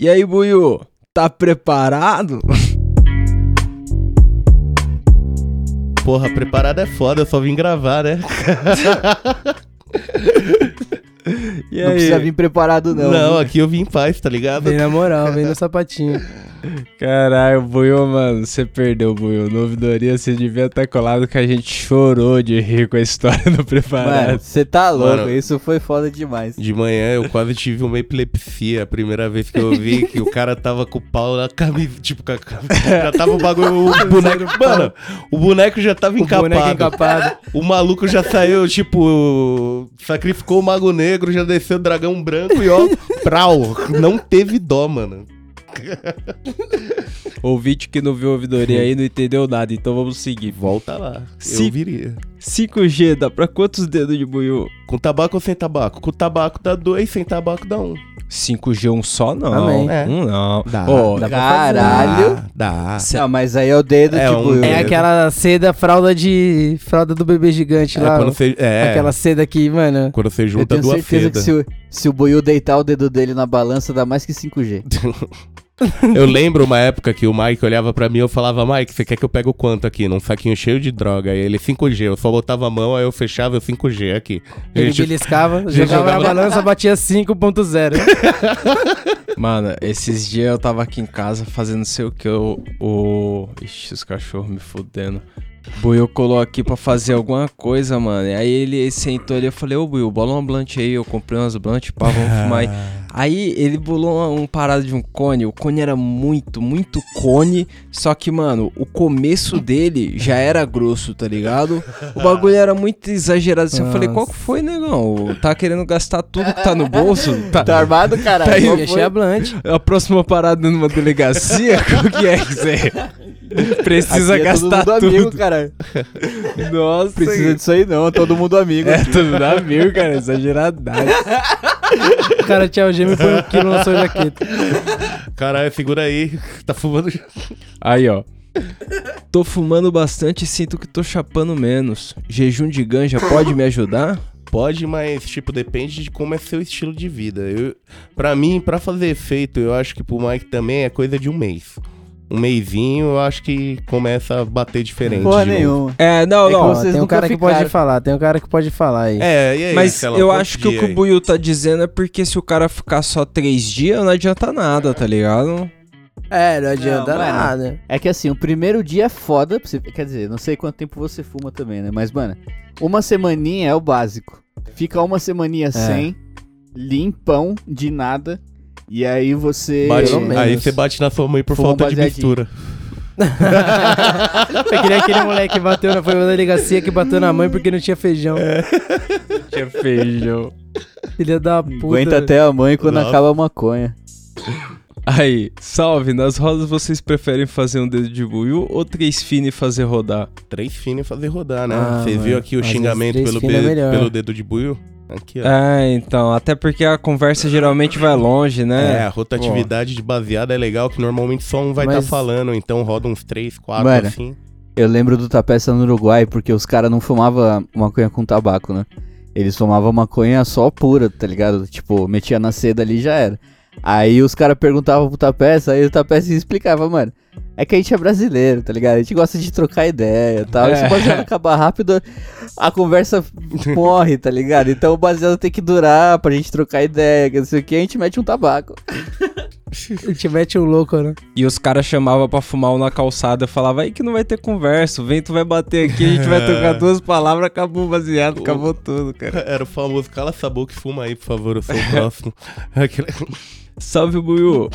E aí, Buiu, tá preparado? Porra, preparado é foda, eu só vim gravar, né? E Não precisa vir preparado, não. Não, aqui eu vim em paz, tá ligado? Vem na moral, vem no sapatinho. Caralho, Buiu, mano, você perdeu, Buiu. No ouvidoria você devia estar colado que a gente chorou de rir com a história do preparado. Mano, você tá louco, Mano. isso foi foda demais. De manhã eu quase tive uma epilepsia. A primeira vez que eu vi que o cara tava com o pau na camisa. Tipo, com a camisa. Já tava o bagulho. O boneco. Mano, o boneco já tava O boneco encapado. encapado. O maluco já saiu, tipo. Sacrificou o mago negro, já desceu o dragão branco e ó. Prau. Não teve dó, mano. Ouvinte que não viu a ouvidoria aí não entendeu nada, então vamos seguir. Volta lá. Se- Eu viria. 5G dá pra quantos dedos de Buiu? Com tabaco ou sem tabaco? Com tabaco dá dois, sem tabaco dá um. 5G um só não. Amém. É. Um não. Dá. Ô, Dá Caralho. Dá. Não, mas aí é o dedo, É tipo... um- eu- É aquela seda, fralda de. fralda do bebê gigante É, lá. quando você, é, Aquela seda que, mano. quando você Eu junta tenho duas certeza que sedas. se o, se o Buiu deitar o dedo dele na balança, dá mais que 5G. Eu lembro uma época que o Mike olhava pra mim e eu falava, Mike, você quer que eu pegue o quanto aqui? Num saquinho cheio de droga. Aí ele 5G, eu só botava a mão, aí eu fechava o 5G aqui. Ele Gente, beliscava, gente jogava na jogava- balança, batia 5.0. Mano, esses dias eu tava aqui em casa fazendo não sei o que. O. o... Ixi, os cachorros me fudendo. Buiu colou aqui pra fazer alguma coisa, mano. E aí ele sentou ali, eu falei, ô Buiu, bola uma blunt aí. Eu comprei umas blunt, pá, vamos fumar aí. Aí ele bolou uma- um parado de um cone. O cone era muito, muito cone. Só que, mano, o começo dele já era grosso, tá ligado? O bagulho era muito exagerado. Assim, eu falei, qual que foi, negão? Tá querendo gastar tudo que tá no bolso? Tá, Tá armado, caralho? Tá aí, cheia blunt. a próxima parada numa delegacia? Qual que é que você precisa Aqui é todo gastar mundo tudo? amigo, cara. Nossa, Precisa disso aí não, é todo mundo amigo. é tudo dá mil, cara, exageradade. O cara tinha gêmeo e põe um quilo na sua jaqueta. Caralho, segura aí. Tá fumando. Aí, ó. Tô fumando bastante e sinto que tô chapando menos. Jejum de ganja pode me ajudar? Pode, mas, tipo, depende de como é seu estilo de vida. Eu, pra mim, pra fazer efeito, eu acho que pro Mike também é coisa de um mês. Um mêsinho, eu acho que começa a bater diferente. Porra nenhuma. É, não, É não. Vocês tem um cara que pode falar, tem um cara que pode falar aí. É, e aí? Mas Marcelo, eu acho que o que o? Buiu tá dizendo é porque se o cara ficar só três dias, não adianta nada, tá ligado? É, não adianta Não, mano. nada. É que assim, o primeiro dia é foda, pra você- quer dizer, não sei quanto tempo você fuma também, né? Mas, mano, uma semaninha é o básico. Fica uma semaninha sem, limpão, de nada, e aí você... Bate- aí você bate na sua mãe por Fuma um falta de mistura. Eu queria aquele moleque que bateu na, foi na delegacia que bateu na mãe porque não tinha feijão. Tinha feijão. Filha da puta. Aguenta até a mãe quando Nossa. acaba a maconha. Aí, salve, nas rodas vocês preferem fazer um dedo de buiu ou três fino e fazer rodar? Três finos e fazer rodar, né? Ah, Você mano. viu aqui o xingamento pelo, é pelo dedo de buio? Aqui, ó. É, então, até porque a conversa geralmente vai longe, É, né? a rotatividade de baseada é legal, que normalmente só um vai estar Mas- falando, então roda uns três, quatro, Mano. assim. Eu lembro do Tapeça no Uruguai, porque os caras não fumavam maconha com tabaco, né? Eles fumavam maconha só pura, tá ligado? Tipo, metia na seda ali e já era. Aí os caras perguntavam pro Tapeça, aí o Tapeça explicava, mano. É que a gente é brasileiro, tá ligado? A gente gosta de trocar ideia e tal. E se É. o baseado acabar rápido, a conversa morre, tá ligado? Então o baseado tem que durar pra gente trocar ideia, que não sei o que, a gente mete um tabaco. A gente mete um louco, né? E os caras chamavam pra fumar um na calçada, eu falava aí que não vai ter conversa, o vento vai bater aqui, a gente vai trocar duas palavras, acabou o baseado, acabou tudo, cara. Era o famoso cala essa boca e fuma aí, por favor, eu sou o próximo. Salve, Buiu!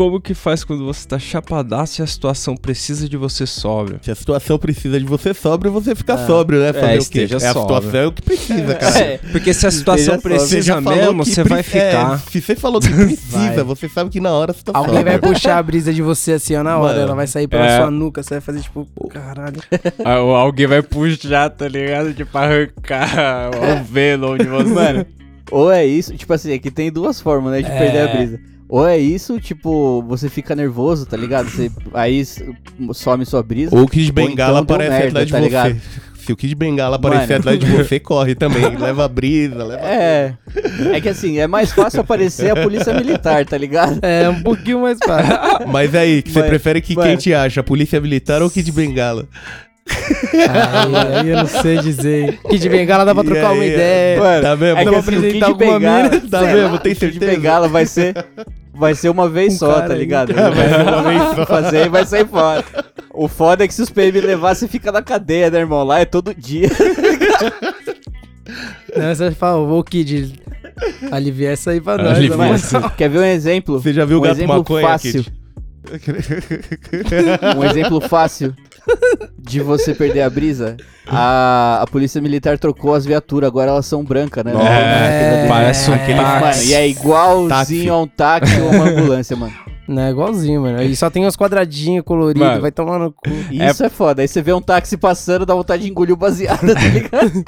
Como que faz quando você tá chapadaço e a situação precisa de você sóbrio? Se a situação precisa de você sóbrio, você fica sóbrio, né? Fazer o quê? É a situação é o que precisa, cara. É. Porque se a situação Esteja precisa mesmo, você vai pre- é, ficar. se você falou que precisa, Vai. você sabe que na hora você tá Alguém vai sóbrio. puxar a brisa de você assim, ó, na hora. Mano, ela vai sair pela é. sua nuca, você vai fazer tipo, caralho. Ah, Alguém vai puxar, tá ligado? Tipo, arrancar o velo de você. Mano, ou é isso, tipo assim, aqui tem duas formas, né, de É. perder a brisa. Ou é isso, tipo, você fica nervoso, tá ligado? Você, aí some sua brisa. Ou que de Ou bengala então aparece merda, atrás de tá você. ligado? Se o Kid Bengala aparecer Mano. atrás de você, corre também. leva brisa, leva. É. É que assim, é mais fácil aparecer a polícia militar, tá ligado? É um pouquinho mais fácil. Mas aí, que você prefere que mano. quem te acha? A polícia militar ou o Kid Bengala? aí, aí eu não sei dizer. Kid Bengala dá pra trocar uma ideia. Mano, Tá vendo? É que assim, o apresentar Kid alguma Bengala, mina, tá lá, Tem o Kid certeza? Bengala vai ser, vai ser uma vez Um só, tá ligado? Vai ser uma vez só. fazer e vai sair fora. O foda é que se os PM levar, você fica na cadeia, né, irmão? Lá é todo dia. Não, você fala, ô Kid, alivia essa aí pra nós. Alivia mano. essa. Quer ver um exemplo? Você já viu o um gato exemplo maconha, fácil. Kid? Um exemplo fácil de você perder a brisa. A, a polícia militar trocou as viaturas, agora elas são brancas, né? É, É, parece um táxi. Mano, e é igualzinho Táxi. a um táxi ou uma ambulância, mano. Não, é igualzinho, mano. E só tem uns quadradinhos coloridos, Mano. vai tomar no cu. Isso é... foda. Aí você vê um táxi passando, dá vontade de engolir o baseado, tá ligado?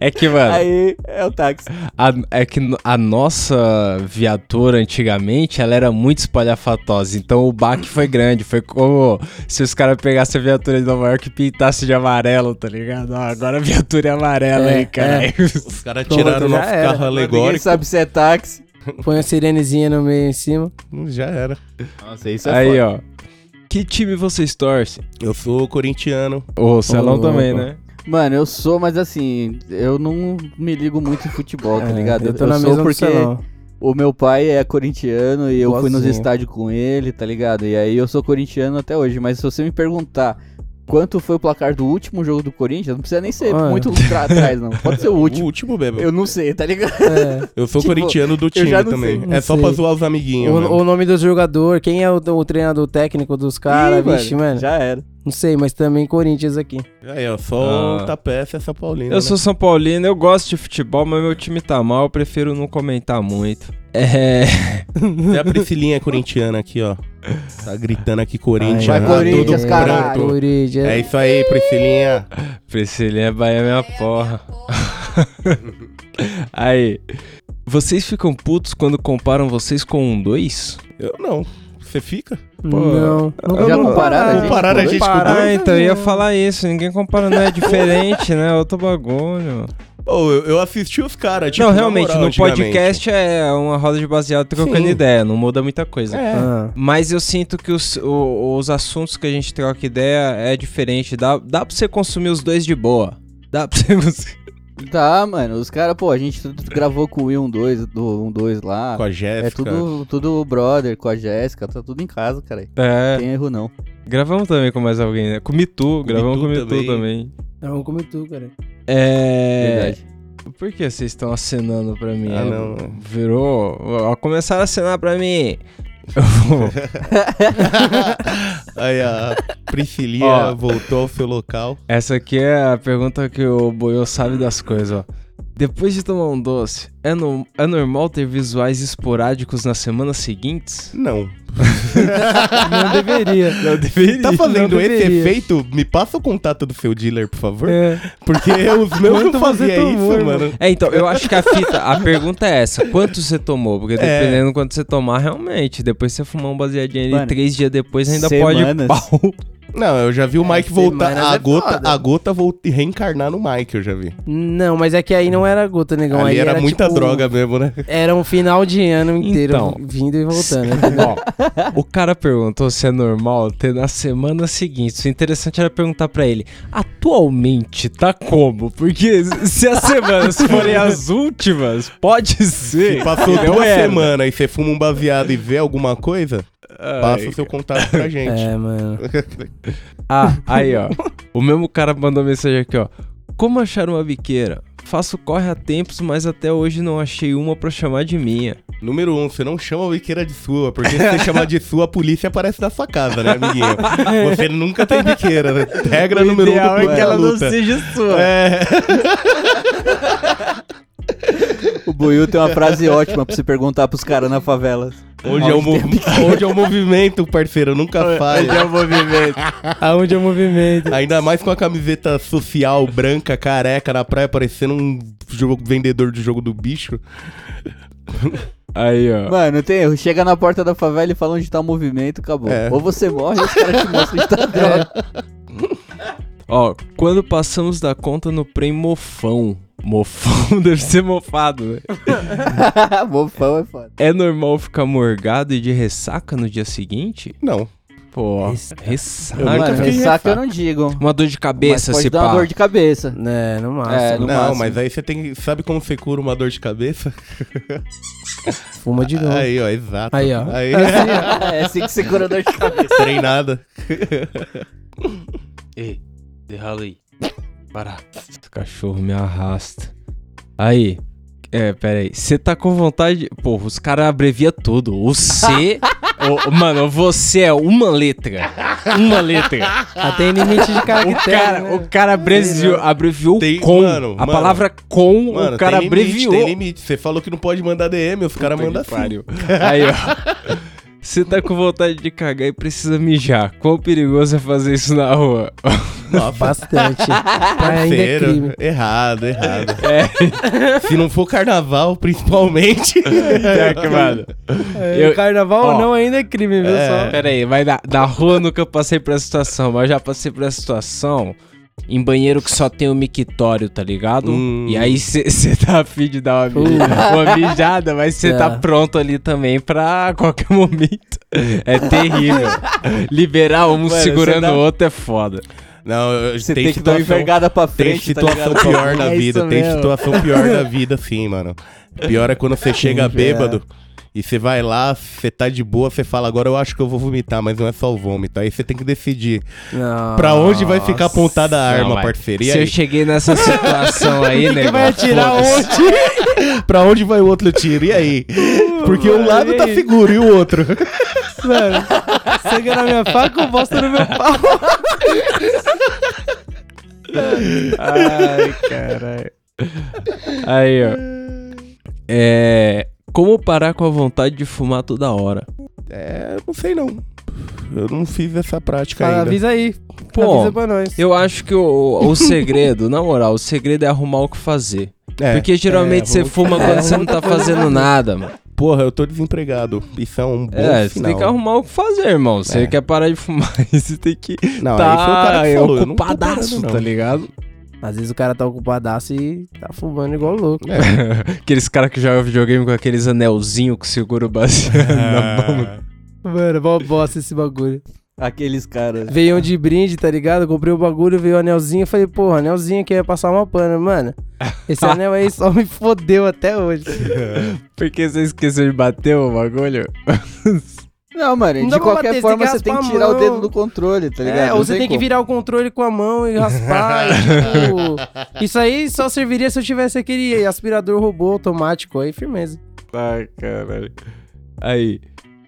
É que, mano, Aí é o táxi. a- é que a nossa viatura antigamente, ela era muito espalhafatosa. Então o baque foi grande. Foi como se os caras pegassem a viatura de Nova York e pintassem de amarelo, tá ligado? Ó, agora a viatura é amarela É, aí, cara. Os caras tiraram o nosso era. carro Ninguém alegórico. sabe se é táxi. Põe a sirenezinha no meio em cima. Já era. Nossa, isso é Aí, foda. ó. Que time vocês torcem? Eu sou corintiano. O Celão Ô, também, louco. né? Mano, eu sou, mas assim, eu não me ligo muito em futebol, tá É, ligado? Eu tô na sou mesma porque o meu pai é corintiano e eu fui nos estádios com ele, tá ligado? E aí eu sou corintiano até hoje, mas se você me perguntar quanto foi o placar do último jogo do Corinthians, não precisa nem ser Mano. muito pra trás, não. Pode ser o O último. último mesmo. Eu não sei, tá ligado? É. Eu sou Tipo, corintiano do time também. sei. é só sei. pra zoar os amiguinhos. O, o nome do jogador, quem é o, o treinador técnico dos caras, vixe, mano. Já era. Não sei, mas também Corinthians aqui. Aí, ó, só Ah. o Tapete é São Paulino. Eu sou São Paulino, eu gosto de futebol, mas meu time tá mal, eu prefiro não comentar muito. É. Né? E a Priscilinha é corintiana aqui, ó. Tá gritando aqui Corinthians. Vai, Corinthians, caralho. Corinthians. É isso aí, Priscilinha. Priscilinha é Bahia minha porra. Aí. Vocês ficam putos quando comparam vocês com um 2? Eu não. Você fica? Não, nunca Já compararam a gente Compararam a com gente com Comparar? Ah, então eu ia falar isso. Ninguém compara, não é diferente, né? Outro bagulho. Pô, eu, eu assisti os caras, tipo, não, realmente, moral, no podcast é uma roda de baseado trocando Sim. ideia, não muda muita coisa. É. Ah, Mas eu sinto que os, o- os assuntos que a gente troca ideia é diferente. Dá, dá pra você consumir os dois de boa. Dá pra você. Tá, mano. Os caras, pô, a gente tudo gravou com o Will 12, do 12 lá. Com a É Jéssica. tudo, tudo brother, com a Jéssica, tá tudo em casa, cara. É. Não tem erro não. Gravamos também com mais alguém, né? Com o Mitu, gravamos com o Mitu Mitu também. também. Vamos comer tu, cara. É. Verdade. Por que vocês estão acenando pra mim? Ah, É, não. Virou. Ó, começaram a acenar pra mim. Eu vou- Aí a Priscilinha Ó. voltou ao seu local. Essa aqui é a pergunta que o Boiô sabe das coisas, ó. Depois de tomar um doce, é, no- é normal ter visuais esporádicos nas semanas seguintes? Não. Não deveria. Não deveria. Tá fazendo não esse efeito? Me passa o contato do seu dealer, por favor. É. Porque os meus não fazia tomou, isso, irmão? mano. É, então, eu acho que a fita, a pergunta é essa: quanto você tomou? Porque É. dependendo do quanto você tomar, realmente, depois você fumar um baseadinho ali, Mano, três dias depois ainda semanas. pode pau. Não, eu já vi o Mike voltar. semanas A é gota, a gota volta reencarnar no Mike, eu já vi. Não, mas é que aí não era gota, negão. Ali aí era, muita tipo, droga mesmo, né? Era um final de ano inteiro Então. vindo e voltando. Ó, o cara perguntou se é normal ter na semana seguinte. O interessante era perguntar pra ele: atualmente tá como? Porque se as semanas forem as últimas, pode ser. Se passou duas merda. semanas e você fuma um baseado e vê alguma coisa, passa o seu contato pra gente. é, mano. Ah, aí ó. O mesmo cara mandou mensagem aqui, ó. Como achar uma biqueira? Faço corre há tempos, mas até hoje não achei uma pra chamar de minha. Número um, você não chama a biqueira de sua, porque se você chamar de sua, a polícia aparece na sua casa, né, amiguinho? Você nunca tem biqueira, né? Regra número um do é que ela não luta. seja sua. É, O Buiu tem uma frase ótima pra você perguntar pros caras na favela. Onde, é o mov- onde é o movimento, parceiro, nunca falha. o movimento. Aonde é o movimento? Ainda mais com a camiseta social branca, careca, na praia, parecendo um jogo, vendedor de jogo do bicho. Aí, ó. Mano, não tem erro. Chega na porta da favela e fala onde tá o movimento, acabou. É. Ou você morre ou os caras te mostram onde tá a droga. Ó, quando passamos da conta no prem mofão. Deve ser mofado, né? Mofão é foda. É normal ficar morgado e de ressaca no dia seguinte? Não. Pô, Ressaca. ressaca. Eu nunca Mano, ressaca eu não digo. Uma dor de cabeça, pode se uma pá. dor de cabeça. É, no máximo. É, no não, máximo. mas aí você tem. Sabe como você cura uma dor de cabeça? Fuma de novo. Aí, ó, exato. Aí, ó. Aí, é assim que você cura dor de cabeça. treinada. Ei, derrala aí. Para. Esse cachorro me arrasta. Aí. É, pera aí. Você tá com vontade. Pô, os caras abreviam tudo. O C. o- mano, você é uma letra. Uma letra. Tem limite de O caractere, cara, né? o cara abreviou, abreviou Tem- com. mano, a mano. palavra com, Mano, o cara tem limite, abreviou. tem limite. Você falou que não pode mandar DM, os caras mandam assim. Aí, ó. Você tá com vontade de cagar e precisa mijar. Quão perigoso é fazer isso na rua? Nossa, Bastante. Ainda é parceiro. crime. errado, errado. É, Se não for carnaval, principalmente. que, mano. É, Eu- Carnaval ó. não ainda é crime, viu É. só? Pera aí, mas na, na rua eu nunca passei por essa situação, mas eu já passei por essa situação em banheiro que só tem o mictório, tá ligado? Hum. E aí você tá afim de dar uma, uma mijada, mas você É. tá pronto ali também pra qualquer momento. É terrível. Liberar um Mano, segurando dá- o outro é foda. Não, eu- Você tem, tem, que dar uma situação, envergada pra tem frente, tá situação ligado? pior da É vida. Tem mesmo. situação pior da vida, sim, mano. Pior é quando você chega bêbado e você vai lá, você tá de boa, você fala, agora eu acho que eu vou vomitar, mas não é só o vômito. Aí você tem que decidir Não. pra onde vai ficar apontada a Não, arma, mas parceiro. E Se aí? eu cheguei nessa situação aí, nego. vai atirar onde? pra onde vai o outro tiro? E aí? Porque um lado tá seguro e o outro. Mano, sangue na minha faca ou bosta no meu pau? Ai, caralho. Aí, ó. É. Como parar com a vontade de fumar toda hora? É, não sei não. Eu não fiz essa prática Ah, ainda. avisa aí. Pô, avisa pra nós. Eu acho que o, o segredo, na moral, o segredo é arrumar o que fazer. É, Porque geralmente é, você fuma é, quando você não tá fazendo nada, mano. Porra, eu tô desempregado. Isso é um bom É, você final. tem que arrumar o que fazer, irmão. Você É. quer parar de fumar, você tem que Não, tá aí foi o cara que falou. eu não tô ocupadaço, parando, não. tá ligado? Às vezes o cara tá ocupadaço e tá fumando igual louco. É. Aqueles caras que jogam videogame com aqueles anelzinhos que segura o baseado na mão. Mano, mó bosta esse bagulho. Aqueles caras. Veio um de brinde, tá ligado? Comprei o bagulho, veio o anelzinho. Falei, porra, anelzinho que ia passar uma pano. Mano, esse anel aí só me fodeu até hoje. Porque você esqueceu de bater o bagulho? Não, mano, Não de qualquer bater, você forma tem que você tem que tirar o dedo do controle, tá ligado? É, Não ou você tem que virar o controle com a mão e raspar. e, tipo, isso aí só serviria se eu tivesse aquele aspirador robô automático aí, firmeza. Ai, caralho. Aí,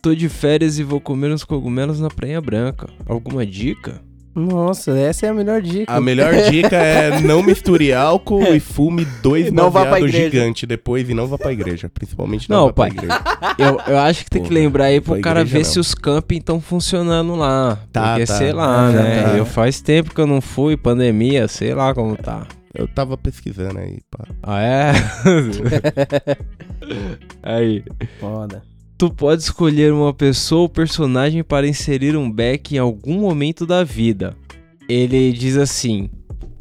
tô de férias e vou comer uns cogumelos na Praia Branca. Alguma dica? Nossa, essa é a melhor dica. A melhor dica é não misture álcool e fume dois não baseados igreja. gigantes depois e não vá pra igreja. Principalmente não, Não, vá pai. pra igreja. Eu, eu acho que tem que Porra, lembrar aí pro cara ver não. se os camping estão funcionando lá. Tá, Porque, tá. sei lá, né? tá. Eu faz tempo que eu não fui, pandemia, sei lá como tá. Eu tava pesquisando aí, pá. Ah, é? aí. Foda. Tu pode escolher uma pessoa ou personagem para inserir um back em algum momento da vida. Ele diz assim: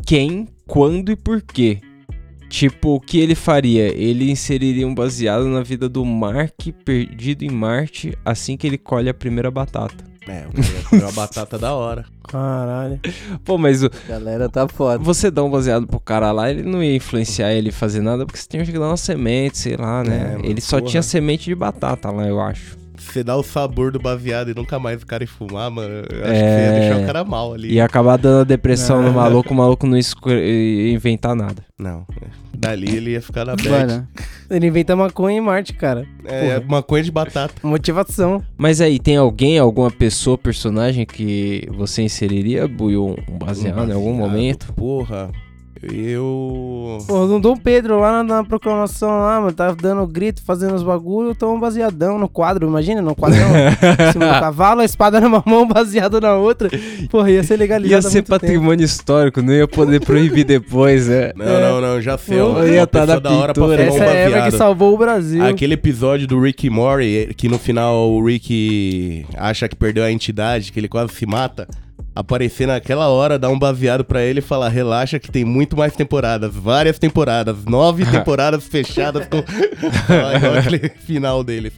quem, quando e por quê. Tipo, o que ele faria? Ele inseriria um baseado na vida do Mark perdido em Marte assim que ele colhe a primeira batata. É, eu ia comer uma batata da hora. Caralho. Pô, mas o- Galera tá foda. você dá um baseado pro cara lá, ele não ia influenciar ele fazer nada porque você tinha que dar uma semente, sei lá, né? É, ele só porra. tinha semente de batata lá, eu acho. Você dá o sabor do baseado e nunca mais o cara ir fumar, mano. Eu acho que você É. ia deixar o cara mal ali. Ia acabar dando a depressão no maluco, o maluco não inventar nada. Não. é. Dali ele ia ficar na bad. Mano, Ele inventa maconha em Marte, cara. É, maconha de batata. Motivação. Mas aí, tem alguém, alguma pessoa, personagem que você inseriria, Buiu, um baseado em algum Baseado, momento? Porra. Eu. Porra, no Dom Pedro, lá na, na proclamação lá, mano, tava dando grito, fazendo os bagulho, tão um baseadão no quadro, imagina, no quadrão, em cima do cavalo, a espada numa mão, baseado na outra. Porra, ia ser legalizado Ia ser muito tempo. patrimônio histórico, não ia poder proibir depois, né? Não, não, não, já sei. ó. Eu ia Uma tá na da hora pra fumar um Essa é a que salvou o Brasil. Aquele episódio do Rick Morty, que no final o Rick acha que perdeu a entidade, que ele quase se mata. Aparecer naquela hora, dar um baseado pra ele e falar: relaxa que tem muito mais temporadas, várias temporadas, nove temporadas fechadas com. Aquele final dele.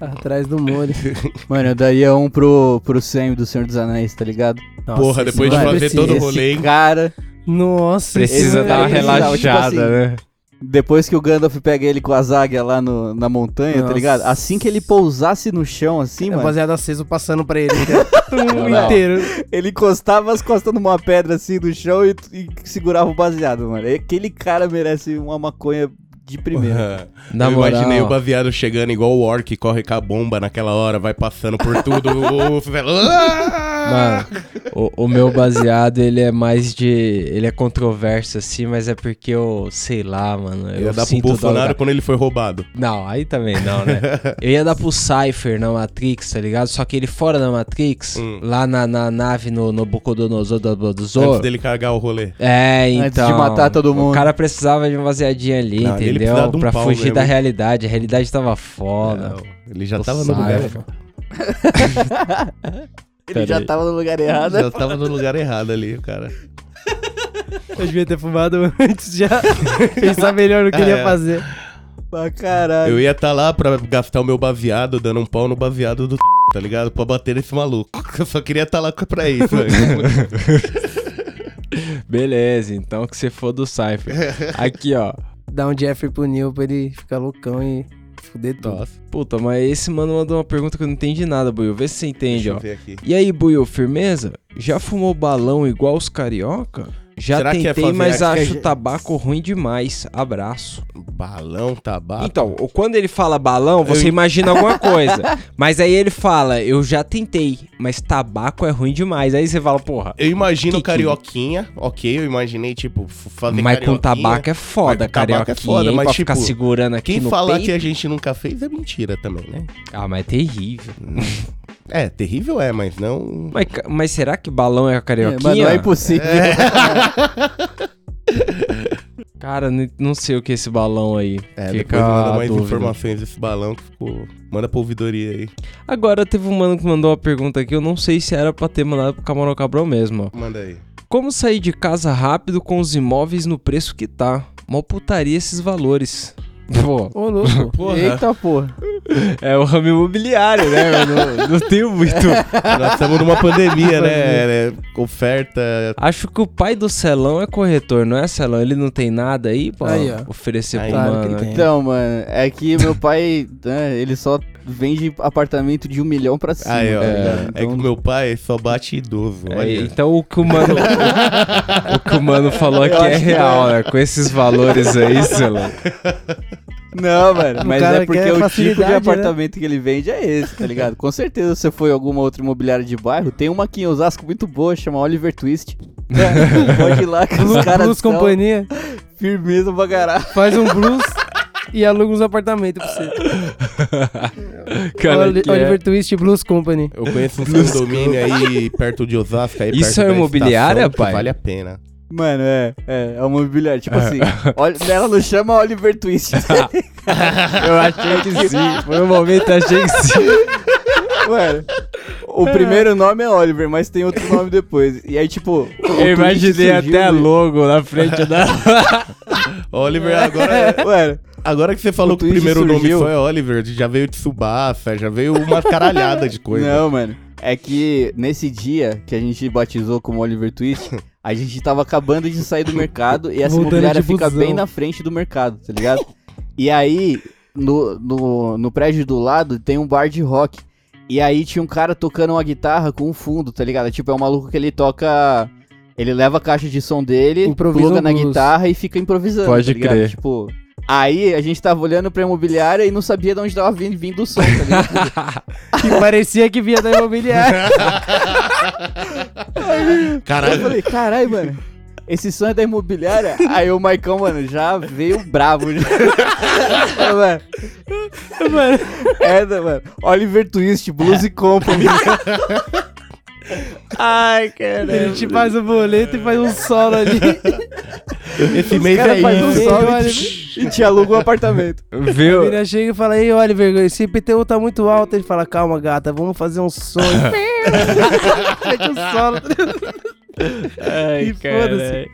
Atrás do molho. Mano, eu daria um pro, pro Sam do Senhor dos Anéis, tá ligado? Nossa, Porra, depois de fazer todo o Esse rolê, hein? cara, Nossa, Precisa esse dar uma relaxada. relaxada, tipo assim, né? Depois que o Gandalf pega ele com as águias lá no, na montanha, Nossa. tá ligado? Assim que ele pousasse no chão, assim, É mano, baseado aceso passando pra ele. né? Tum, inteiro. ele encostava as costas numa pedra assim no chão e, e segurava o baseado, mano. E Aquele cara merece uma maconha de primeira. Na eu moral. imaginei o baseado chegando igual o Orc, corre com a bomba naquela hora, vai passando por tudo. "Ah!" Mano, o, o meu baseado, ele é mais de. Ele é controverso, assim, mas é porque eu, sei lá, mano. Eu Ia dar pro sinto Bolsonaro quando ele foi roubado. Não, aí também não, né? Eu ia dar pro Cypher na Matrix, tá ligado? Só que ele fora da Matrix, Hum. lá na, na nave no, no Bucodonosor do Antes Abodozor. dele cagar o rolê. É, então. Antes de matar todo mundo. O cara precisava de um baseadinho ali, Não, ele precisava de um pra pau fugir mesmo. da realidade. A realidade tava foda. Não, ele já tava no lugar. Ele já Peraí. tava no lugar errado. Já tava no lugar errado ali, o cara. Eu devia ter fumado antes já. Pensar melhor no que ele ia É. fazer. Pra caralho. Eu ia estar lá pra gastar o meu baseado, dando um pau no baseado do tá ligado? Pra bater nesse maluco. Eu só queria estar lá pra isso. Beleza, então que você for do Cypher. Aqui, ó. Dá um Jeffrey pro Neil pra ele ficar loucão e fuder tudo. Nossa, Puta, mas esse mano mandou uma pergunta que eu não entendi nada, Buiu. Vê se você entende, deixa ó. eu ver aqui. E aí, Buiu, firmeza? Já fumou balão igual os carioca? Já Será que é tentei, fazer- mas acho que é- tabaco ruim demais. Abraço. Balão, tabaco. Então, quando ele fala balão, você Eu- imagina alguma coisa. mas aí ele fala, eu já tentei, mas tabaco é ruim demais. Aí você fala, porra, Eu imagino Que que- carioquinha, ok, eu imaginei, tipo, fazer mas com carioquinha. tabaco é foda, Mas tabaco é carioquinha, foda, mas, pra ficar tipo, segurando aqui Quem no falar peito. que a gente nunca fez é mentira também, né? Ah, mas é terrível. É, terrível é, mas não... Mas, mas será que balão é a É, carioquinha? mas não é impossível. Cara, n- não sei o que é esse balão aí. É, Fica depois manda mais dúvida. informações desse balão que ficou... Manda pra ouvidoria aí. Agora teve um mano que mandou uma pergunta aqui, eu não sei se era pra ter mandado pro Camarão Cabrão mesmo, ó. Manda aí. Como sair de casa rápido com os imóveis no preço que tá? Mal putaria esses valores. Pô, Ô, louco. Porra, Eita porra. é o ramo imobiliário, né? Eu não, não tenho muito. nós estamos numa pandemia, né? É, Oferta... Acho que o pai do Celão é corretor, não é, Celão? Ele não tem nada aí pra Aí, oferecer Aí, pro claro que mano. ele tem. Então, mano, é que meu pai, né, ele só vende apartamento de um milhão pra cima. Aí, ó. É, ligado? que o Então, meu pai só bate idoso. É, então o que o mano, o, o que o mano falou aqui é que real, né? Com esses valores aí, Celão. Não, mano, O mas é porque o tipo de né? apartamento que ele vende é esse, tá ligado? Com certeza você foi em alguma outra imobiliária de bairro, tem uma aqui em Osasco muito boa, chama Oliver Twist. É, Pode ir lá que os caras blues são Companhia firmeza pra caralho. faz um blues e aluga uns apartamentos pra você. Cara, Oli- que é- Oliver Twist Blues Company. Eu conheço um condomínio aí perto de Osasco. Aí Isso perto é imobiliária, pai? Vale a pena. Mano, é, é, é uma imobiliária. Tipo assim, olha, ela não chama Oliver Twist. Eu achei que sim. Por um momento achei que sim. Mano, o primeiro nome é Oliver, mas tem outro nome depois. E aí, tipo. o Eu imaginei surgiu até a logo na frente da. Oliver, agora, Mano, agora que você falou O que o primeiro surgiu- nome foi Oliver, já veio Tsubasa, já veio uma caralhada de coisa. Não, mano. É que nesse dia que a gente batizou como Oliver Twist, a gente tava acabando de sair do mercado e essa Voltando imobiliária fica busão. bem na frente do mercado, tá ligado? E aí, no, no, no prédio do lado tem um bar de rock. E aí tinha um cara tocando uma guitarra com um fundo, tá ligado? Tipo, é um maluco que ele toca. Ele leva a caixa de som dele, Improvisa pluga na guitarra e fica improvisando. Pode tá ligado? crer. Tipo. Aí a gente tava olhando pra imobiliária e não sabia de onde tava vindo, vindo o som, tá ligado? Que parecia que vinha da imobiliária. Eu Caralho. falei, caralho, mano. Esse som é da imobiliária? Aí o Maicon, mano, já veio bravo. Mano, Mano, é, da- mano. Oliver Twist, Blues Company. Ai, a cara. gente faz o boleto e faz um solo ali. Esse mês cara é faz um solo Olha, e te aluga um apartamento. A Viu? menina chega e fala, ei, Oliver, esse IPTU tá muito alto. Ele fala, calma, gata, vamos fazer um som. Mete um solo. Ai, E foda-se.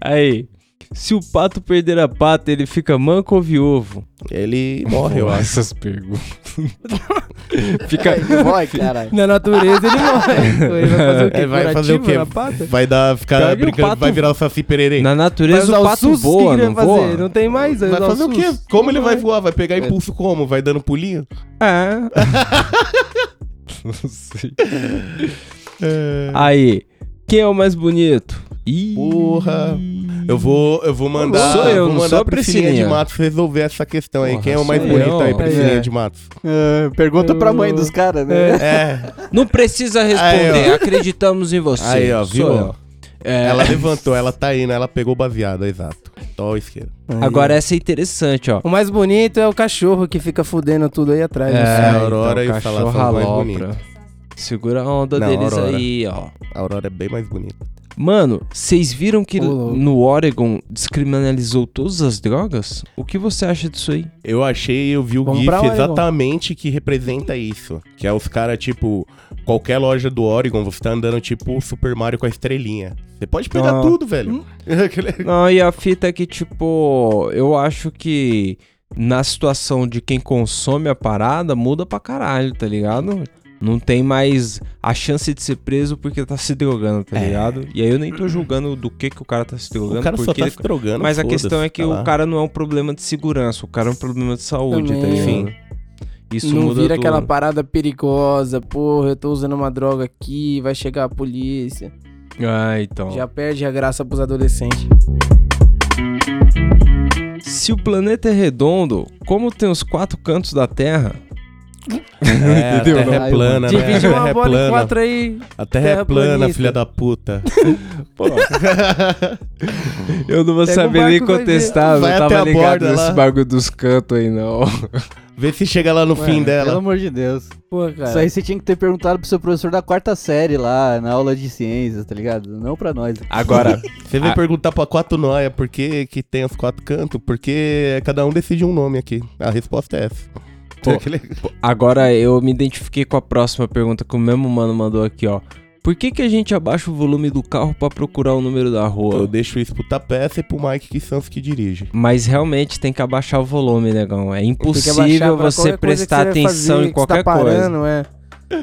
Aí, se o pato perder a pata, ele fica manco ou viúvo? Ele morre, eu acho. Essas perguntas. fica... Vai, caralho. Na natureza ele morre. Ele vai fazer o quê? É, vai fazer o quê? Vai dar, ficar brincando, pato- vai virar o Saci Pererê. Na Vai natureza usar o pato SUS, o voa, que ele não vai voa? fazer? Não tem mais. Vai usar fazer o quê? Como ele vai Vai. voar? Vai pegar impulso como? Vai dando pulinho? É. não sei. Aí, quem é o mais bonito? Ih. Porra. Eu vou, eu vou mandar, Sou eu, vou mandar sou a a Priscilinha de Priscilinha. Matos resolver essa questão aí. Porra, Quem é o mais sou bonito eu. aí, Priscilinha É. de Matos? Ah, pergunta pra mãe dos caras, né? É. Não precisa responder, Aí, ó. acreditamos em você. Aí, ó, Sou viu? eu. É, Ela levantou, ela tá indo, ela pegou o baseado, exato. Tó à esquerda. Agora essa é interessante, ó. O mais bonito é o cachorro que fica fudendo tudo aí atrás. É, assim. a Aurora e o cachorro Salazar mais alopra. bonito. Segura a onda Não, deles Aurora. aí, ó. A Aurora é bem mais bonita. Mano, vocês viram que louco. no Oregon descriminalizou todas as drogas? O que você acha disso aí? Eu achei, eu vi o Vamos GIF exatamente que representa isso. Que é os caras, tipo, qualquer loja do Oregon, você tá andando tipo o Super Mario com a estrelinha. Você pode pegar Ah. tudo, velho. Não, e a fita é que, tipo, eu acho que na situação de quem consome a parada, muda pra caralho, tá ligado? Não tem mais a chance de ser preso porque tá se drogando, tá É. ligado? E aí eu nem tô julgando do que que o cara tá se drogando, o cara só porque tá ele- se drogando. Mas a questão é que tá o cara não é um problema de segurança, o cara é um problema de saúde, tá Também. ligado? Isso não muda vira tudo. aquela parada perigosa, porra, eu tô usando uma droga aqui, vai chegar a polícia. Ah, então. Já perde a graça pros adolescentes. Se o planeta é redondo, como tem os quatro cantos da Terra? É, a Entendeu? terra é Ai, plana, né? Divide A terra uma é bola em plana. quatro aí. A terra é plana, filha da puta. Eu não vou Pega saber nem vai contestar, eu Vai não até tava a ligado nesse bagulho dos cantos aí, não. Vê se chega lá no fim Mano, Pelo dela. amor de Deus. Pô, cara. Isso aí você tinha que ter perguntado pro seu professor da quarta série lá, na aula de ciências, tá ligado? Não pra nós. Agora, Você vem Ah. perguntar pra quatro noia por que, que tem os quatro cantos, porque cada um decide um nome aqui. A resposta é essa. Pô, agora eu me identifiquei com a próxima pergunta que o mesmo mano mandou aqui, ó. Por que que a gente abaixa o volume do carro pra procurar o número da rua? Eu deixo isso pro Tapeça e pro Mike que Santos que dirige. Mas realmente tem que abaixar o volume, negão. É impossível você coisa prestar atenção fazer, em qualquer tá coisa. parando, É.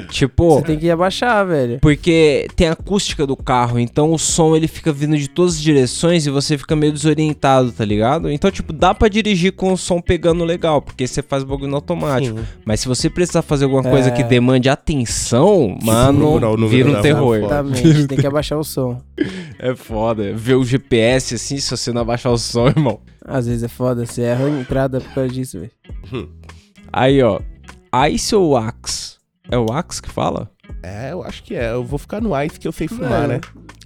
Tipo, Você tem que abaixar, velho. Porque tem a acústica do carro, então o som ele fica vindo de todas as direções e você fica meio desorientado, tá ligado? Então, tipo, dá pra dirigir com o som pegando legal, porque você faz o bagulho no automático. Sim. Mas se você precisar fazer alguma coisa É. que demande atenção, mano, procurar o número vira um terror. Exatamente. tem que abaixar o som. É foda. Ver o GPS assim, se você não abaixar o som, irmão. Às vezes é foda, você erra a entrada por causa disso, velho. Aí, ó. Ice ou Axe? É o Axe que fala? É, eu acho que é. Eu vou ficar no ice que eu sei fumar, É. né?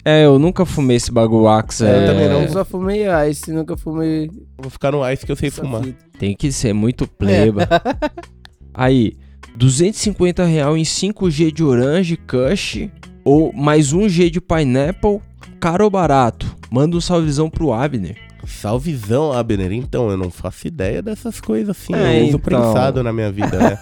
É, eu nunca fumei esse bagulho Axe. É, é... eu também não. Eu só fumei Ice, nunca fumei vou ficar no ice que eu sei essa fumar. Tem que ser muito pleba. Aí, 250 real em 5G de Orange Kush ou mais 1G de Pineapple, caro ou barato? Manda um salvezão pro Abner. Salvezão, Abner. Então, eu não faço ideia dessas coisas assim. É, eu uso então. prensado na minha vida, né?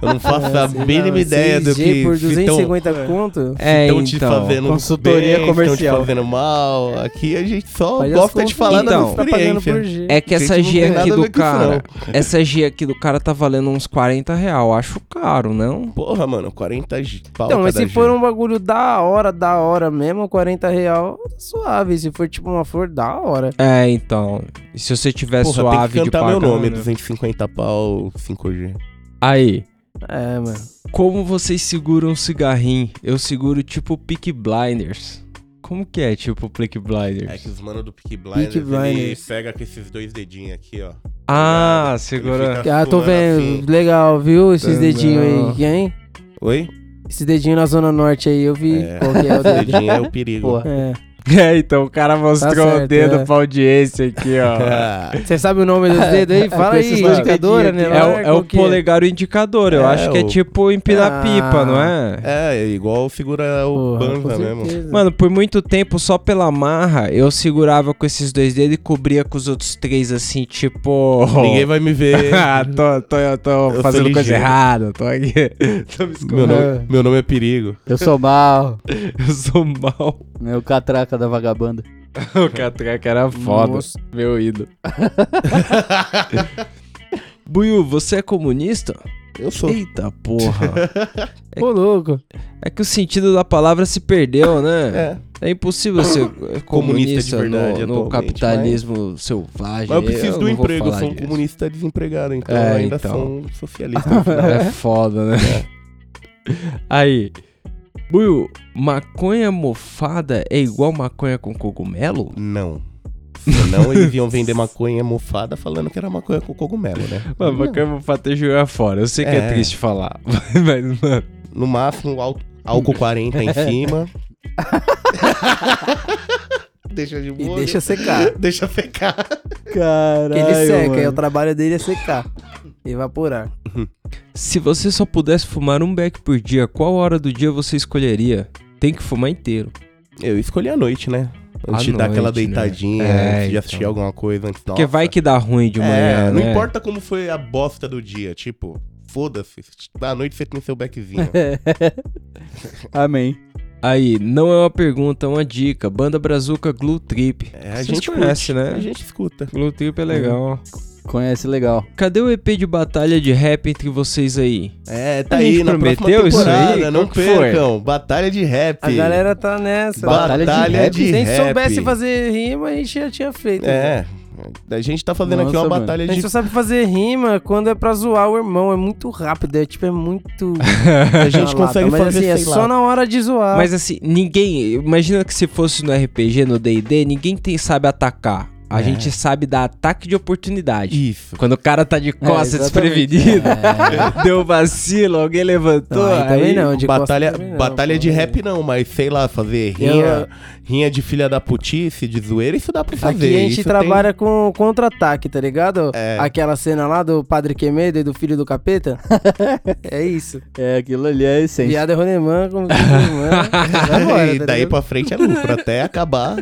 Eu não faço a Sei lá, mínima ideia do 6G que. por se tão- 250 conto? É, estão te fazendo consultoria bem, estão comercial. te fazendo mal. Aqui a gente só Faz gosta de falar da Então, nossa tá experiência. G. É que essa não G aqui a do cara, essa G aqui do cara tá valendo uns 40 real. Acho caro, não? Porra, mano, 40 g- pau Então, mas se for um bagulho da hora, da hora mesmo, 40 real, tá suave. Se for tipo uma flor, da hora. É, então. E se você tiver Porra, tem suave que de cantar pagar, meu nome, né? 250 pau 5G. Aí, É, mano. como vocês seguram um cigarrinho? Eu seguro tipo Peak Blinders. Como que é tipo Peak Blinders? É que os mano do Peaky Blinders, Peaky ele Blinders. pega com esses dois dedinhos aqui, ó. Ah, Ele segura. Ah, tô vendo. assim. Legal, viu? Esses Não. dedinhos aí, hein? Oi? Esse dedinho na Zona Norte aí, eu vi É, qual que é o esse dedo. dedinho é o perigo. Porra. É. É, então o cara mostrou o certo, dedo é. pra audiência aqui, ó. Ah, Você sabe o nome dos dedos aí? Fala com aí, indicadora, né? É, o, é o é? polegar o indicador. Eu É, acho que é o- tipo empinar Ah. pipa, não é? é, é igual segura o Porra, banza mesmo. Mano, por muito tempo, só pela marra, eu segurava com esses dois dedos e cobria com os outros três, assim, tipo. Ninguém vai me ver. ah, tô, tô, tô Eu fazendo coisa errada, tô aqui. tô me meu, nome, meu nome é Perigo. Eu sou mal. Eu sou mal. É o catraca da vagabanda. o Catraca era foda, Nossa. meu ídolo. Buiu, você é comunista? Eu sou. Eita porra. Ô, louco. É que o sentido da palavra se perdeu, né? É. É, impossível ser comunista, Comunista de verdade no, no atualmente, capitalismo selvagem. Mas eu preciso do não vou emprego, eu sou um disso. comunista desempregado, então É, eu ainda então. sou um socialista. no final. É foda, né? Aí. Buiu, maconha mofada é igual maconha com cogumelo? Não. Senão eles iam vender maconha mofada falando que era maconha com cogumelo, né? Mano, maconha mofada tem que jogar fora. Eu sei que é, É. triste falar. Mas, mano. No máximo, ál- álcool 40 em cima. deixa de E boa. deixa secar. Deixa secar. Caralho. Ele seca, mano. e o trabalho dele é secar. Evaporar. Se você só pudesse fumar um beck por dia, qual hora do dia você escolheria? Tem que fumar inteiro. Eu escolhi a noite, né? Antes À de dar aquela noite, né? deitadinha, É, antes de assistir então. alguma coisa antes Porque vai que dá ruim de manhã, É, não né? importa como foi a bosta do dia, tipo, foda-se. À noite você tem seu beckzinho. Amém. Aí, não é uma pergunta, é uma dica. Banda Brazuca Glue Trip. É, a Vocês gente conhecem, curte, né? A gente escuta. Glue Trip é legal. Conhece legal. Cadê o EP de batalha de rap entre vocês aí? É, tá A aí gente na prometeu próxima isso temporada, aí? não Como que foi? percam. Batalha de rap. A galera tá nessa. Batalha de rap? de Se a gente rap. soubesse fazer rima, a gente já tinha feito. É, a gente tá fazendo aqui Nossa, uma mano. batalha A gente de... só sabe fazer rima quando é pra zoar o irmão. É muito rápido, é tipo, é muito. A gente consegue lata, fazer, assim, é lá. só na hora de zoar. Mas assim, ninguém. Imagina que se fosse no RPG, no DD, ninguém tem, sabe atacar. A É. gente sabe dar ataque de oportunidade. Isso. Quando o cara tá de costas exatamente. desprevenido, deu vacilo, alguém levantou. Não, aí também não, de batalha também não, batalha de rap não, mas sei lá, fazer Eu- rinha, rinha de filha da putice, de zoeira, isso dá pra fazer. Aqui a gente isso trabalha com contra-ataque, tá ligado? É. Aquela cena lá do Padre Quemedo e do filho do capeta. é isso. É, aquilo ali é a essência. Viado é como embora, e tá daí ligado? pra frente é lucro, até acabar.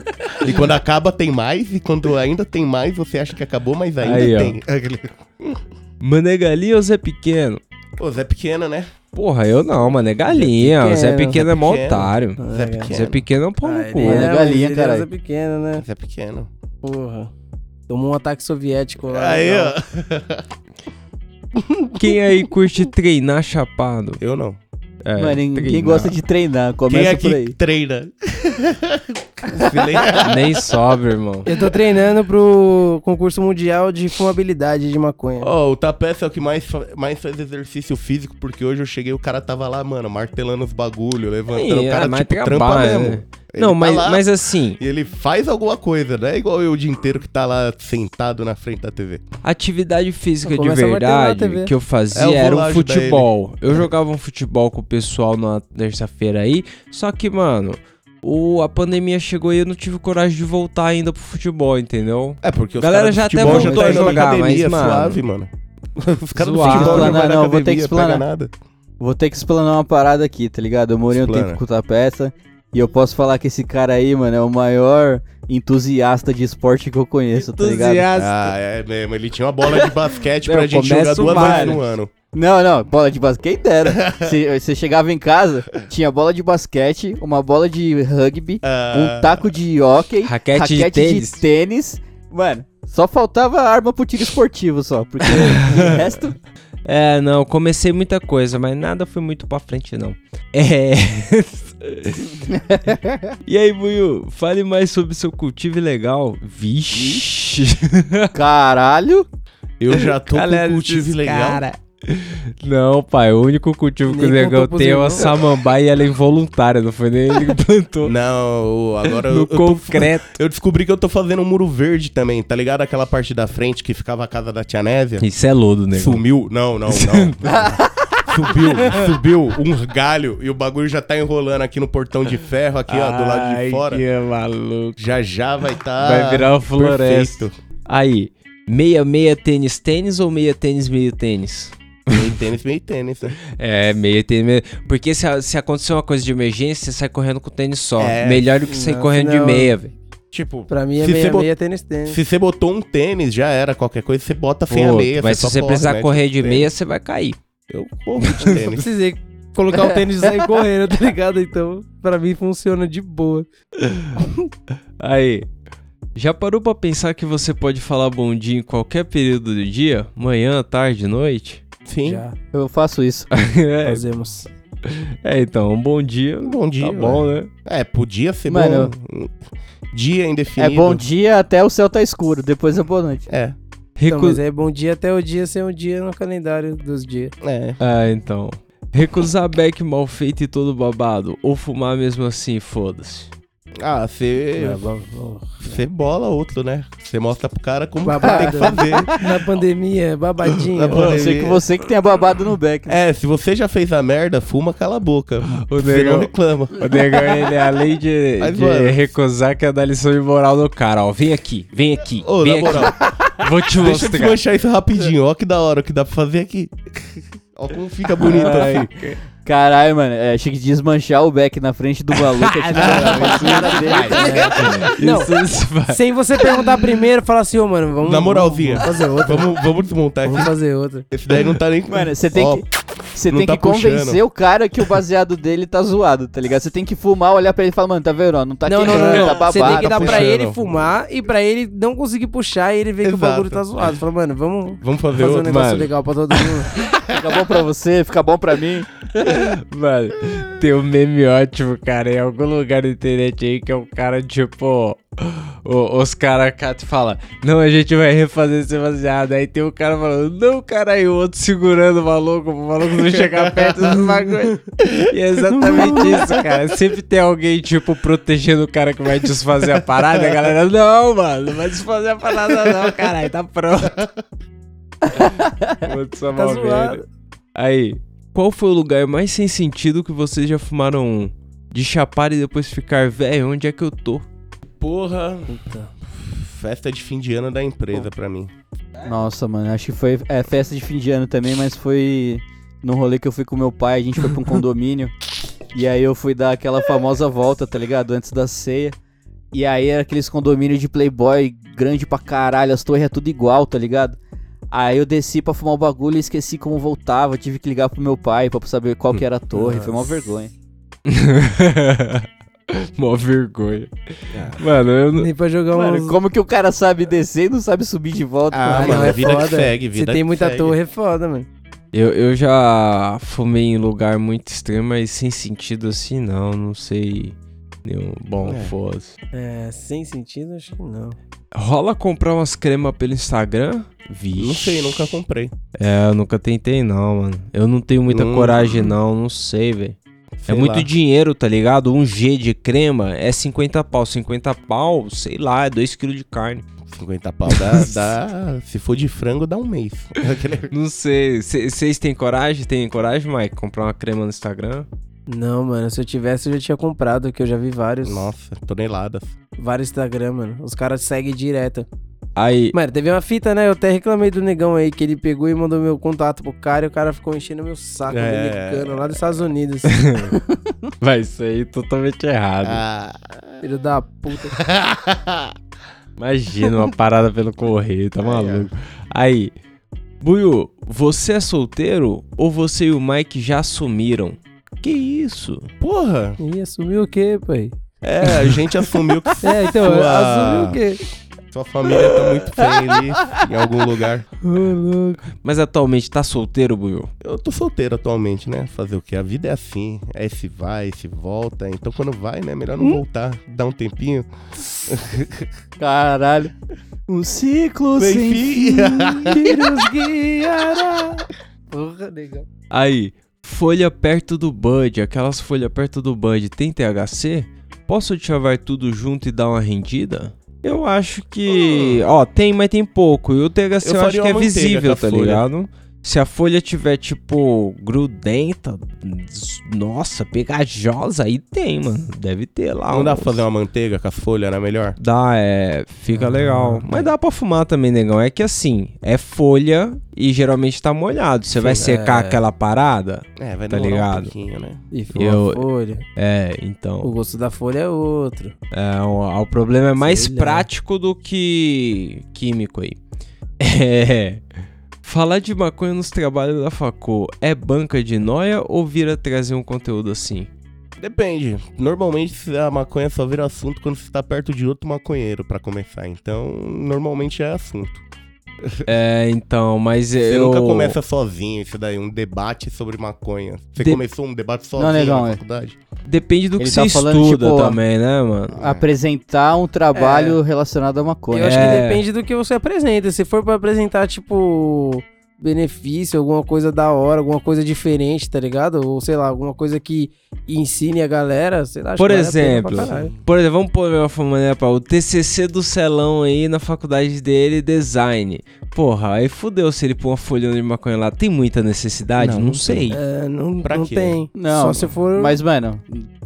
E quando acaba tem mais, e quando ainda tem mais, você acha que acabou, mas ainda Aí, tem. Mané Galinha ou Zé Pequeno? Ô, Zé Pequeno, né? Porra, eu não, mano. É galinha. O Zé Pequeno, é mó Pequeno. otário. Zé É, Pequeno. Zé Pequeno é um pau Ah, no ele cu. É galinha, ele caralho. É pequeno, né? Zé Pequeno. Porra. Tomou um ataque soviético lá. Aí, legal. ó. Quem aí curte treinar chapado? Eu não. É, Mano, ninguém treinar. gosta de treinar. Começa Quem por aqui aí. treina? Silêncio. Nem sobe, irmão. Eu tô treinando pro concurso mundial de fumabilidade de maconha. Ó, o Tapete é o que mais, mais faz exercício físico, porque hoje eu cheguei o cara tava lá, mano, martelando os bagulho, levantando. O cara, mas tipo, trampa trabalha, mesmo. Né? Ele não, tá mas, lá mas assim, E ele faz alguma coisa, não é igual eu o dia inteiro que tá lá sentado na frente da TV. atividade física de verdade que eu É, eu fazia era um futebol. Eu jogava um futebol com o pessoal na terça-feira aí, só que, mano, o, a pandemia chegou e eu não tive coragem de voltar ainda pro futebol, entendeu? É, porque os Galera já até voltou tá a jogar, academia, mas, mano, suave, mano. Os caras do Suave. futebol não Não, vou ter que explanar. nada. Vou ter que explanar uma parada aqui, tá ligado? Eu morei um tempo com o Tapeça e eu posso falar que esse cara aí, mano, é o maior entusiasta de esporte que eu conheço, tá ligado? Ah, é mesmo. Ele tinha uma bola de basquete pra gente jogar duas vezes no ano. Não, não, bola de basquete, quem dera. Você chegava em casa, tinha bola de basquete, uma bola de rugby, Ah, um taco de hóquei, Raquete de tênis. tênis. Mano, só faltava arma pro tiro esportivo só, porque o resto... É, não, comecei muita coisa, mas nada foi muito pra frente, não. É. e aí, Buiu, fale mais sobre seu cultivo ilegal. Vixe. Caralho! Eu já tô Galera, com cultivo legal. cara. Não, pai, o único cultivo que Nem o negão tem é uma samambaia e ela é involuntária, não foi nem ele que plantou. Não, agora eu, no eu, tô- concreto. eu descobri que eu tô fazendo um muro verde também, tá ligado? Aquela parte da frente que ficava a casa da tia Nésia. Isso é lodo, nego. Sumiu. Não, não, não. Subiu, subiu um galho e o bagulho já tá enrolando aqui no portão de ferro, aqui, ó, do lado de Ai, fora. que maluco. Já já vai tá. Vai virar uma floresta. perfeito. Aí, meia, meia tênis, tênis ou meia tênis, meio tênis? Meio tênis, meio tênis. né? É, meia tênis, meio... Porque se, a- se acontecer uma coisa de emergência, você sai correndo com tênis só. É, Melhor do que sair não, correndo de não. meia, velho. Tipo, Pra mim é meia, você bot- meia tênis tênis. se você botou um tênis, já era. Qualquer coisa, você bota sem a Pô, meia. Mas se você precisar mete correr o de tênis. meia, você vai cair. Eu corro de Não tênis. precisei colocar o tênis e sair correndo, tá ligado? Então, pra mim funciona de boa. Aí, já parou pra pensar que você pode falar bom dia em qualquer período do dia? Manhã, tarde, noite? Sim. Já Eu faço isso. é, fazemos. é, então, um bom dia. Bom dia. Tá bom, né? É, podia ser Mano, bom. Dia indefinido. É bom dia até o céu tá escuro, depois é boa noite. É, Então, Recu... mas é bom dia até o dia ser um dia no calendário dos dias. é. Ah, então. Recusar beck mal feito e todo babado. Ou fumar mesmo assim, foda-se. Ah, você. É. Você bola outro, né? Você mostra pro cara como Babado. tem que fazer. Na pandemia, babadinho. Na Pô, eu sei que você que tem babado no beck. né? É, se você já fez a merda, fuma, cala a boca. O Você não reclama. o negão ele, além de, Mas, de recusar, quer dar lição de moral no cara, ó. Vem aqui, vem aqui, Ô, vem na aqui. moral, Vou te deixa eu mostrar. desmanchar isso rapidinho. Ó que da hora o que dá pra fazer aqui. Ó como fica bonito assim. Caralho, mano, é, achei que desmanchar o beck na frente do maluco é tipo, Não, Isso sem você perguntar primeiro, fala assim, ô mano, vamos. Na moralzinha. Vamos fazer outra. Vamos, vamos desmontar Vamos aqui. fazer outra. Esse daí não tá nem... Mano, você tem Ó, que. Você tem tá que convencer puxando. o cara que o baseado dele tá zoado, tá ligado? Você tem que fumar, olhar pra ele e falar, mano, tá vendo? ó, Não tá não, não, queimando, não, não. tá Você tem babado. que dar tá pra ele fumar e pra ele não conseguir puxar e ele ver que o bagulho tá zoado. Fala, mano, vamos Vamos fazer fazer um outro. negócio mano. legal pra todo mundo. Fica bom pra você, fica bom pra mim. Mano, tem um meme ótimo, cara, em algum lugar na internet aí que é um cara, tipo. o- os caras falam, não, a gente vai refazer esse baseado. Aí tem um cara falando, não, cara, e o outro segurando o maluco, o maluco não chegar perto do bagulho. E é exatamente isso, cara. Sempre tem alguém, tipo, protegendo o cara que vai desfazer a parada. A galera, não, mano, não vai desfazer a parada, não, caralho, tá pronto. Putz, Tá zoado. Aí, qual foi o lugar mais sem sentido que vocês já fumaram um? De chapar e depois ficar, velho, onde é que eu tô? Porra, Puta. festa de fim de ano da empresa pra mim. Nossa, mano, acho que foi é, festa de fim de ano também, mas foi num rolê que eu fui com meu pai, a gente foi pra um condomínio. e aí eu fui dar aquela famosa volta, tá ligado? Antes da ceia. E aí era aqueles condomínios de playboy grande pra caralho, as torres é tudo igual, tá ligado? Aí eu desci pra fumar o bagulho e esqueci como voltava, tive que ligar pro meu pai pra saber qual que era a torre, foi uma Nossa. vergonha. Mó vergonha. Mano, eu não. Nem pra jogar Mano, uns... como que o cara sabe descer e não sabe subir de volta? Ah, Ah, mano, não, é é vida que foda. segue, vida Se tem que muita segue. torre, é foda, mano. Eu, eu já fumei em lugar muito extremo, mas sem sentido assim, não. Não sei. Nenhum. Bom, É. foda-se. É, sem sentido, acho que não. Rola comprar umas cremas pelo Instagram? Vixe. Não sei, nunca comprei. É, eu nunca tentei, não, mano. Eu não tenho muita Hum. coragem, não. Não sei, velho. É muito lá. dinheiro, tá ligado? Um G de crema é 50 pau. 50 pau, sei lá, é 2kg de carne. 50 pau dá, dá- Se for de frango, dá um mês. Não sei. Vocês têm coragem? Tem coragem, Mike? Comprar uma crema no Instagram? Não, mano, se eu tivesse, eu já tinha comprado, que eu já vi vários. Nossa, toneladas. Vários Instagram, mano. Os caras seguem direto. Aí. Mano, teve uma fita, né? Eu até reclamei do negão aí, que ele pegou e mandou meu contato pro cara e o cara ficou enchendo meu saco, É. americano, lá dos Estados Unidos. Vai sair totalmente errado. Ah. Filho da puta. Imagina uma parada pelo correio, tá maluco. Aí. Buiu, você é solteiro ou você e o Mike já assumiram? Que isso? Porra! Ih, assumiu o quê, pai? É, a gente assumiu que É, então, Sua- assumiu o quê? sua família tá muito feliz em algum lugar. Mas atualmente tá solteiro, Buiu? Eu tô solteiro atualmente, né? Fazer o quê? A vida é assim. É esse vai, esse volta. Então quando vai, né? Melhor não voltar. Dar um tempinho. Caralho. Um ciclo Sem sem fim. fim. Que nos guiará. Porra, negão. Aí, folha perto do Bud, aquelas folhas perto do Bud, tem THC? Posso chavar tudo junto e dar uma rendida? Eu acho que. Ó, tem, mas tem pouco. E o THC Eu eu, acho que é visível, tá folha. ligado? Se a folha tiver, tipo, grudenta, nossa, pegajosa, aí tem, mano. Deve ter lá. Não dá pra fazer uma manteiga com as folhas, era melhor? Dá, é. Fica Ah, legal. Mas dá pra fumar também, negão. É que assim, é folha e geralmente tá molhado. Você vai secar é. aquela parada? É, vai Tá demorar ligado? um pouquinho, né? E Eu- a folha. É, O então. gosto da folha é outro. É, o, o problema é mais Sei lá. prático do que químico aí. É. Falar de maconha nos trabalhos da Facô é banca de noia ou vira trazer um conteúdo assim? Depende. Normalmente a maconha só vira assunto quando você tá perto de outro maconheiro pra começar. Então, normalmente é assunto. É, então, mas Você eu. nunca começa sozinho, isso daí, um debate sobre maconha. Você De- começou um debate sozinho negão, na é. faculdade? Depende do que Ele você tá falando, estuda tipo, também, né, mano? Apresentar um trabalho relacionado à maconha. Eu acho É. que depende do que você apresenta. Se for pra apresentar, tipo, benefício, alguma coisa da hora, alguma coisa diferente, tá ligado? Ou sei lá, alguma coisa que ensine a galera, sei lá. Por exemplo, por exemplo, vamos pôr uma maneira pra o TCC do Celão aí na faculdade dele, design. Porra, aí fudeu se ele pôr uma folha de maconha lá. Tem muita necessidade? Não, Não, não sei. É, não, Pra não quê? tem. Não, Só se for. Mas, mano,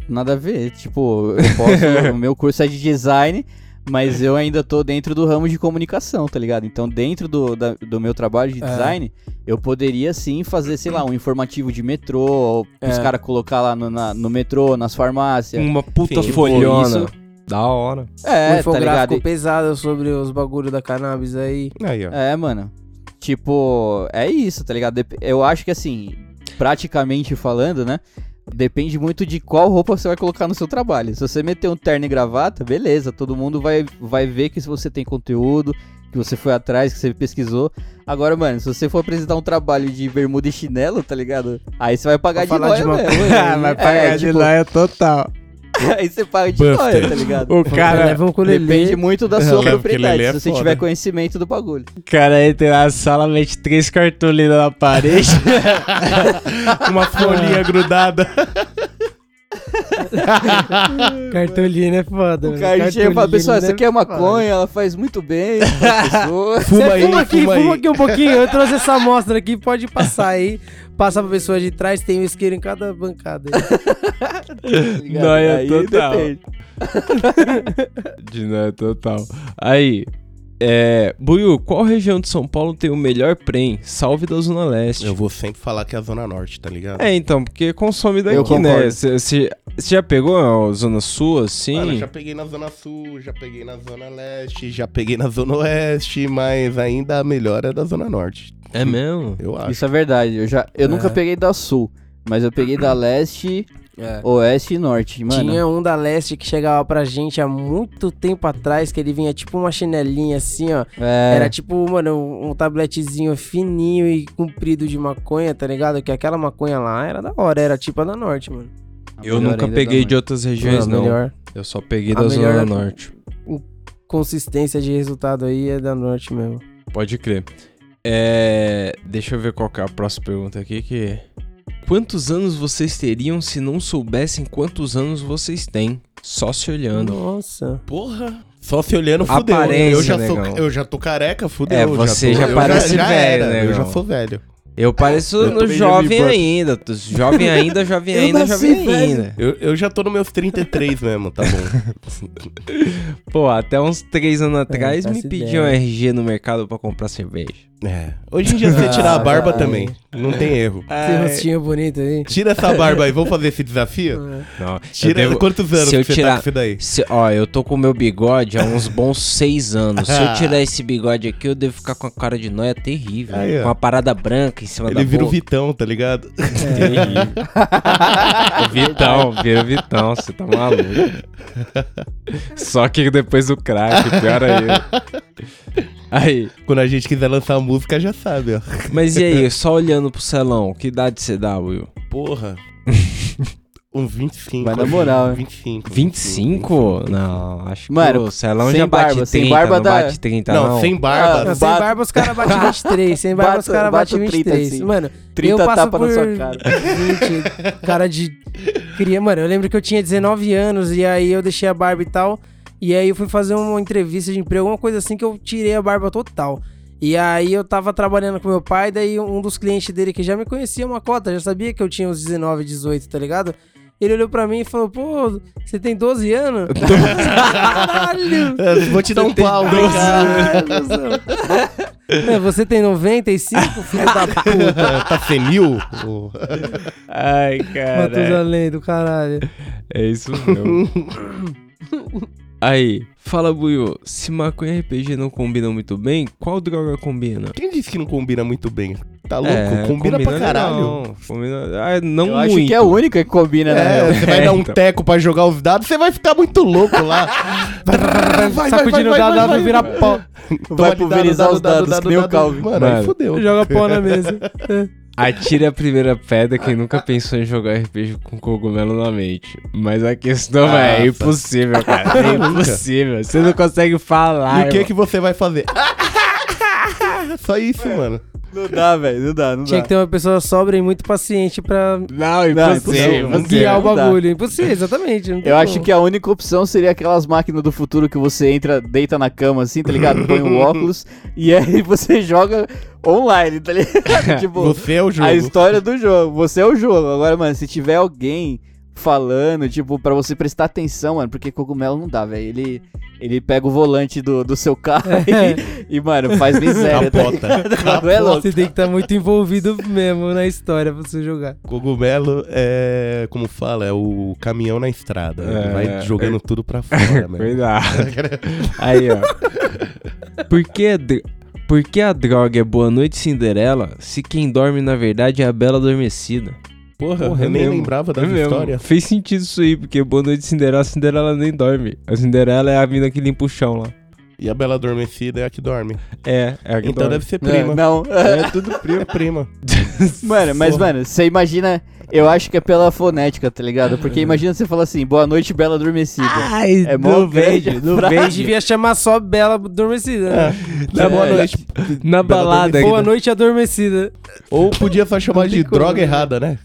nada a ver. Tipo, eu posso. o meu curso é de design, mas eu ainda tô dentro do ramo de comunicação, tá ligado? Então, dentro do, da- do meu trabalho de É. design, eu poderia sim fazer, sei lá, um informativo de metrô, ou os É. caras colocar lá no, na- no metrô, nas farmácias. Uma puta Sim, tipo, folhona. isso- Da hora. um É, tá infográfico ligado? pesado sobre os bagulhos da cannabis aí. Aí, ó. É, mano. Tipo, é isso, tá ligado? Eu acho que assim, praticamente falando, né? Depende muito de qual roupa você vai colocar no seu trabalho. Se você meter um terno e gravata, beleza, todo mundo vai, vai ver que se você tem conteúdo, que você foi atrás, que você pesquisou. Agora, mano, se você for apresentar um trabalho de bermuda e chinelo, tá ligado? Aí você vai pagar de mesmo. né? Vai É, pagar de tipo, noia total. Aí você paga de Buster. nóia, tá ligado? O cara, leva um ukulele. Depende muito da sua propriedade, é se você foda. tiver conhecimento do bagulho. o cara entra na sala, mete três cartolinas na parede. Uma folhinha grudada. Cartolina é foda. O mano. cara chega fala, Cartolina pessoal, essa aqui é maconha, ela faz muito bem pessoa. Fuma aí, fuma aqui, fuma fuma aí. aqui um pouquinho. Eu trouxe essa amostra aqui, pode passar aí. Passa pra pessoa de trás, tem um isqueiro em cada bancada. Nóia Aí total. de noia total. Aí, é. Buiu, qual região de São Paulo tem o melhor prem? Salve da Zona Leste. Eu vou sempre falar que é a Zona Norte, tá ligado? É, então, porque consome daqui, né? Você já pegou a Zona Sul, assim? Mano, já peguei na Zona Sul, já peguei na Zona Leste, já peguei na Zona Oeste, mas ainda a melhor é da Zona Norte. É mesmo? Eu acho. Isso é verdade. Eu, já, eu nunca É. peguei da sul, mas eu peguei da leste, É. oeste e norte. Mano, Tinha um da leste que chegava pra gente há muito tempo atrás, que ele vinha tipo uma chinelinha assim, ó. é, Era tipo, mano, um, um tabletezinho fininho e comprido de maconha, tá ligado? Que aquela maconha lá era da hora, era tipo a da norte, mano. a Eu nunca peguei da de outras regiões, não. melhor Eu só peguei A da Zona é- Norte. consistência de resultado aí é da norte mesmo. Pode crer. É... Deixa eu ver qual que é a próxima pergunta aqui, que... Quantos anos vocês teriam se não soubessem quantos anos vocês têm? Só se olhando. Nossa. Porra. Só se olhando, fudeu. Aparência, eu, já sou, negão. eu já tô careca, fudeu. É, eu você tô- já eu parece velho, era, negão. Eu já sou velho. Eu pareço Eu no já jovem ainda. Jovem ainda, jovem ainda, jovem velho. ainda. Eu, eu já tô nos meus 33 mesmo, tá bom. Pô, até uns três anos atrás me faço pediam ideia. RG no mercado pra comprar cerveja. É. Hoje em dia, você tirar a barba Ah, também, não tem erro. Esse rostinho bonito aí. Tira essa barba aí, vamos fazer esse desafio? Não, Tira devo- quantos anos se eu que você tirar- tá com isso daí? Se- ó, eu tô com o meu bigode há uns bons seis anos. Se eu tirar esse bigode aqui, eu devo ficar com a cara de nóia terrível. Aí, com uma parada branca em cima da Ele vira o boca. Vitão, tá ligado? Terrível. o Vitão, vira o Vitão, você tá maluco. Só que depois do crack, pior aí. Aí, Quando a gente quiser lançar música, já sabe, ó. mas e aí, só olhando pro celão, que idade você dá, Will? Porra. Uns 25. Vai na moral, hein? 25. 25? Não, acho que Mano, o celão sem já bate barba, 30, sem barba não dá- bate 30 Não, não. sem barba. Ah, sem Bato- barba os caras batem 23. Sem barba os caras batem 30, 23. assim. Mano, 30 eu passo tapa por na sua cara. 20, cara de... Queria, mano, eu lembro que eu tinha 19 anos e aí eu deixei a barba e tal. E aí eu fui fazer uma entrevista de emprego, alguma coisa assim que eu tirei a barba total. E aí eu tava trabalhando com meu pai, daí um dos clientes dele que já me conhecia uma cota, já sabia que eu tinha uns 19, 18, tá ligado? Ele olhou pra mim e falou, pô, você tem 12 anos? Caralho! É, Vou te dar um pau, vem cá. É, você tem 95, filho da puta. Tá senil? Ô, Ai, cara. Matusalém do caralho. É isso mesmo. Aí, fala, Buiu. Se maconha e RPG não combinam muito bem, qual droga combina? Quem disse que não combina muito bem? Tá louco? É, combina, pra legal. caralho. Combina... Ah, não Eu muito. acho que é a única que combina, né? É, você vai É, dar um então. teco pra jogar os dados, você vai ficar muito louco lá. vai, vai, Sacudindo o dado, dado vira pó. Vai pulverizar os dados, que nem o Calvin. Mano, aí fudeu. Joga pó na mesa. Atire a primeira pedra quem nunca pensou em jogar RPG com cogumelo na mente. Mas a questão Nossa. é impossível, cara. É impossível. Você não consegue falar. E o que irmão. que você vai fazer? Só isso, mano. Não dá, velho, não dá, não Tinha que ter uma pessoa sóbria e muito paciente pra Não, impossível. impossível. impossível. guiar o dá. bagulho. Impossível, exatamente. Eu acho como. que a única opção seria aquelas máquinas do futuro que você entra, deita na cama assim, tá ligado? Põe um óculos e aí você joga online, tá ligado? tipo, Você é o jogo. a história do jogo. Você é o jogo. Agora, mano, se tiver alguém falando, tipo, pra você prestar atenção, mano, porque cogumelo não dá, velho. Ele, ele pega o volante do, do seu carro e, e, mano, faz miséria. tá Capota. É louco. Você tem que estar muito envolvido mesmo na história pra você jogar. Cogumelo é, como fala, é o caminhão na estrada. Ele É. vai jogando tudo pra fora, mano. Cuidado. Aí, ó. Por que, por que a droga é Boa Noite Cinderela se quem dorme na verdade é a Bela Adormecida? Porra, Porra, é eu nem mesmo. lembrava É dessa mesmo. história. Fez sentido isso aí, porque Boa Noite Cinderela, a Cinderela nem dorme. A Cinderela é a mina que limpa o chão lá. E a Bela Adormecida é a que dorme. É, é a que Então dorme. deve ser É, prima. não. É tudo prima. prima. Mano, mas, Porra. mano, você imagina. Eu acho que é pela fonética, tá ligado? Porque imagina você falar assim, boa noite, bela adormecida. Ai, É mó frase. A gente vejo. devia chamar só Bela Adormecida. né? Na boa É. noite. Na balada, Boa noite, Adormecida. Ou podia só chamar de como, droga né? errada, né?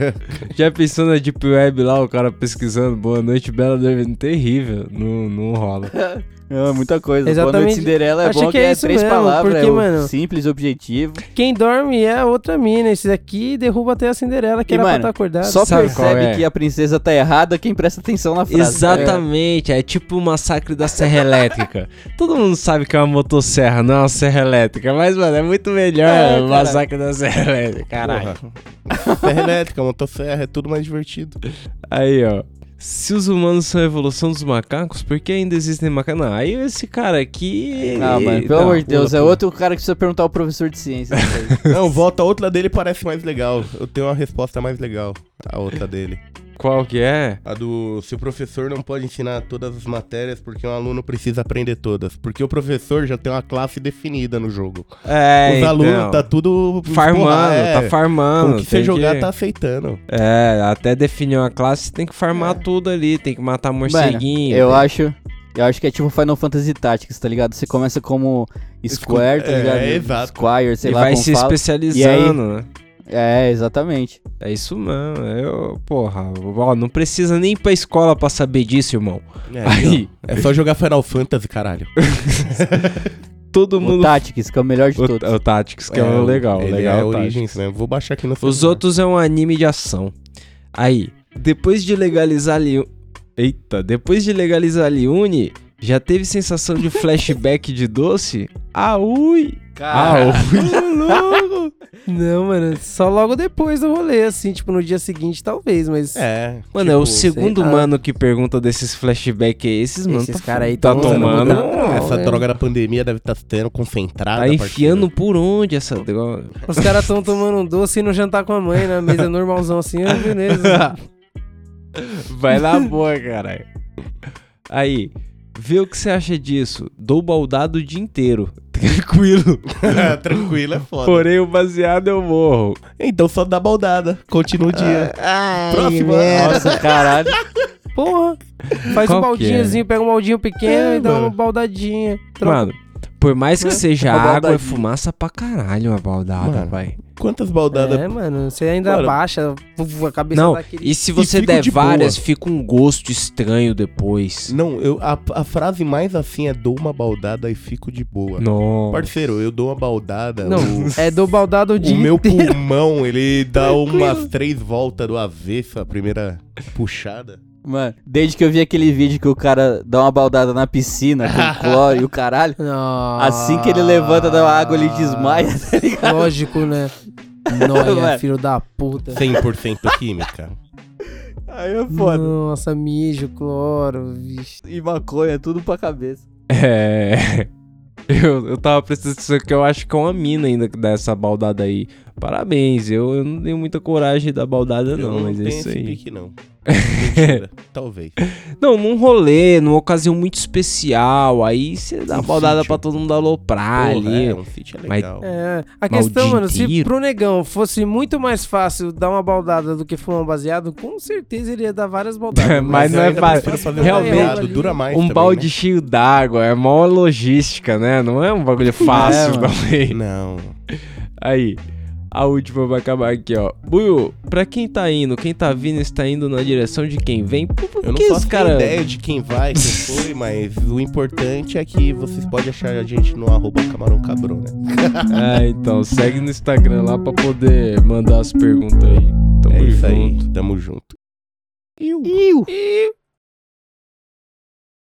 já pensou na Deep Web lá, o cara pesquisando Boa Noite Bela Adormecida? Terrível, não, não rola. É, muita coisa. Boa Exatamente. noite, Cinderela é Acho bom que que, é é, isso três mesmo, palavras, porque, é mano, simples, objetivo. Quem dorme é a outra mina. Esse daqui derruba até a Cinderela, que E, era mano, pra estar acordada. Só Sabe percebe é? que a princesa tá errada quem presta atenção na frase. Exatamente, é tipo o massacre da Serra Elétrica. Todo mundo sabe que é uma motosserra, não é uma serra elétrica, mas, mano, é muito melhor É, o massacre da Serra Elétrica, caralho. Serra elétrica, motosserra, é tudo mais divertido. Aí, ó. Se os humanos são a evolução dos macacos, por que ainda existem macacos? Não, aí esse cara aqui. Não, mano, pelo Não, amor de Deus, pula, é pula. outro cara que precisa perguntar ao professor de aí. Não, volta, a outra dele parece mais legal. Eu tenho uma resposta mais legal. A outra dele. Qual que é? A do se o professor não pode ensinar todas as matérias porque um aluno precisa aprender todas. Porque o professor já tem uma classe definida no jogo. É, Os então, alunos tá tudo farmando, porra, é. tá farmando. O que você jogar que- tá aceitando. É, até definir uma classe, tem que farmar tudo ali, tem que matar Mano, morceguinho. eu tem- acho. Eu acho que é tipo Final Fantasy Tactics, tá ligado? Você começa como Square, tá é, ligado? exato. Squire, sei e lá vai como se fala. especializando, né? É, exatamente. É isso mesmo. Eu, porra, ó, não precisa nem ir pra escola pra saber disso, irmão. É, Aí, é só jogar Final Fantasy, caralho. todo O mundo. Tactics, que é o melhor de O, todos. o Tactics, que é, o legal. Ele legal é o Origins, Tactics. né? Vou baixar aqui no Os celular. outros é um anime de ação. Aí, depois de legalizar Liu... Eita, depois de legalizar Liune, já teve sensação de flashback de doce? Ah, ui! Ah, ui! Não, mano, só logo depois do rolê, assim, tipo, no dia seguinte, talvez, mas. É. Mano, é o tipo, segundo sei lá. mano que pergunta desses flashback aí. Esses, mano, Esses tá, cara aí tá tão usando tomando. Não, Essa é. droga da pandemia deve estar sendo concentrada. Tá enfiando por onde essa droga? Os caras tão tomando um doce e no jantar com a mãe na mesa normalzão assim, ah, beleza. Vai na boa, caralho. Aí, vê o que você acha disso. Dou baldado o dia inteiro. Tranquilo. Tranquilo, é foda. Porém, o baseado eu morro. Então só dá baldada. Continua o dia. Próximo. Nossa, caralho. Porra, faz Qual um que baldinhozinho, pega um baldinho pequeno É, e dá uma mano. baldadinha. Troca. Mano, por mais que É, seja água, é fumaça pra caralho uma baldada, Mano. pai. Quantas baldadas É, mano, você ainda Mano. baixa a cabeça Não, daquele... e se você fico der de várias, boa. fica um gosto estranho depois. Não, eu, a, a frase mais assim é dou uma baldada e fico de boa. Não. Parceiro, eu dou uma baldada. Não, o, é do baldado o o dia meu inteiro. pulmão, ele dá umas três voltas do avesso, a primeira puxada. Mano, desde que eu vi aquele vídeo que o cara dá uma baldada na piscina com cloro e o caralho, assim que ele levanta da água, ele desmaia, tá ligado? Lógico, né? Noia, filho da puta. 100% química. Aí é foda. Nossa, mijo, cloro, vixe. E maconha, tudo pra cabeça. É. Eu, eu tava atenção que eu acho que é uma mina ainda que dá essa baldada aí. Parabéns, eu, eu não tenho muita coragem da baldada, Eu não, mas é isso aí. pique, não. Mentira, talvez. Não, num rolê, numa ocasião muito especial, aí você dá Um uma baldada pra todo mundo aloprar Porra, ali. é, um fit é Mas- legal. É, a Mas questão, mano, se pro negão fosse muito mais fácil dar uma baldada do que fumar um baseado, com certeza ele ia dar várias baldadas. Mas não eu é fácil. um Realmente, dura mais um também, balde né? cheio d'água, é maior logística, né? Não é um bagulho fácil mano. também. Não. Aí, a última vai acabar aqui, ó. Buiu, pra quem tá indo, quem tá vindo está indo na direção de quem vem? Por, por Eu não que faço cara... ideia de quem vai, quem foi, mas o importante é que vocês podem achar a gente no arroba camarão cabrão, né? É, então, segue no Instagram lá pra poder mandar as perguntas aí. Tamo é isso junto. aí, tamo junto. Iu. E